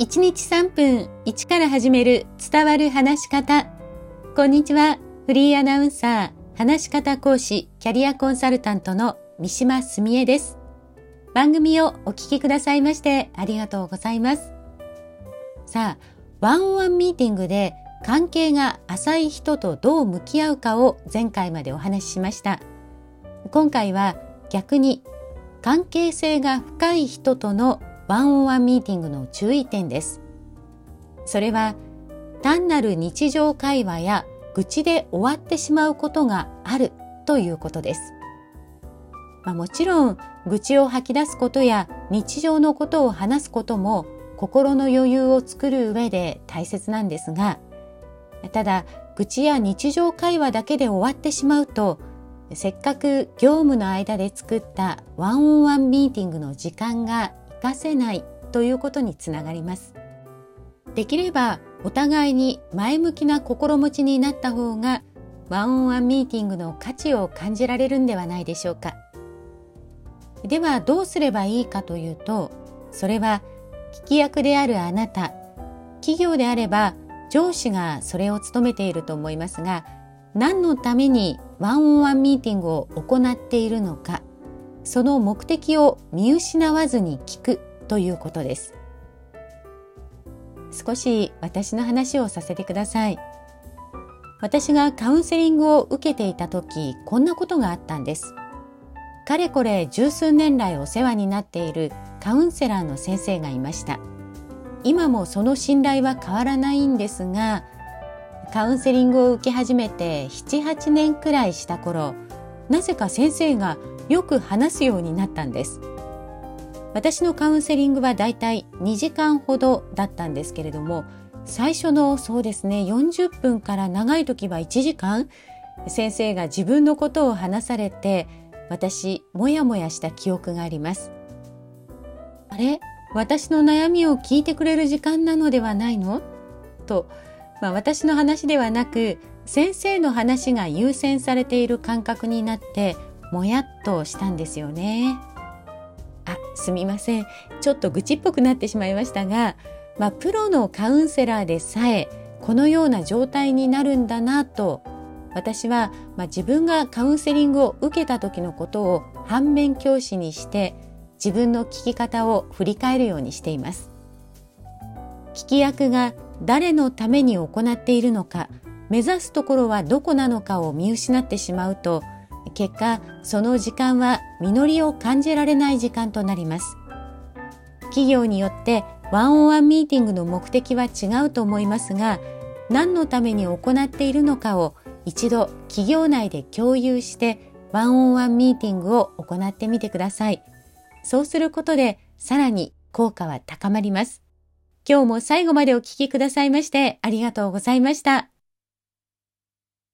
1日3分1から始める伝わる話し方。こんにちは。フリーアナウンサー、話し方講師、キャリアコンサルタントの三島澄江です。番組をお聞きくださいましてありがとうございます。さあ、ワンオンワンミーティングで関係が浅い人とどう向き合うかを前回までお話ししました。今回は逆に関係性が深い人とのワンオンワンミーティングの注意点です。それは単なる日常会話や愚痴で終わってしまうことがあるということです。まあ、もちろん愚痴を吐き出すことや日常のことを話すことも心の余裕を作る上で大切なんですがただ愚痴や日常会話だけで終わってしまうとせっかく業務の間で作ったワンオンワンミーティングの時間がかせないということにつながります。できればお互いに前向きな心持ちになった方がワンオンワンミーティングの価値を感じられるんではないでしょうか。ではどうすればいいかというと、それは聞き役であるあなた、企業であれば上司がそれを務めていると思いますが、何のためにワンオンワンミーティングを行っているのか、その目的を見失わずに聞くということです。少し私の話をさせてください。私がカウンセリングを受けていた時、こんなことがあったんです。かれこれ十数年来お世話になっているカウンセラーの先生がいました。今もその信頼は変わらないんですが、カウンセリングを受け始めて7、8年くらいした頃、なぜか先生がよく話すようになったんです。私のカウンセリングはだいたい2時間ほどだったんですけれども最初のそうですね40分から長い時は1時間先生が自分のことを話されて私もやもやした記憶があります。あれ？私の悩みを聞いてくれる時間なのではないの？と、まあ、私の話ではなく先生の話が優先されている感覚になってもやっとしたんですよね。あ、すみません。ちょっと愚痴っぽくなってしまいましたが、まあ、プロのカウンセラーでさえ、このような状態になるんだなと、私は、まあ、自分がカウンセリングを受けた時のことを反面教師にして、自分の聞き方を振り返るようにしています。聞き役が誰のために行っているのか、目指すところはどこなのかを見失ってしまうと、結果その時間は実りを感じられない時間となります。企業によってワンオンワンミーティングの目的は違うと思いますが何のために行っているのかを一度企業内で共有してワンオンワンミーティングを行ってみてください。そうすることでさらに効果は高まります。今日も最後までお聴きくださいましてありがとうございました。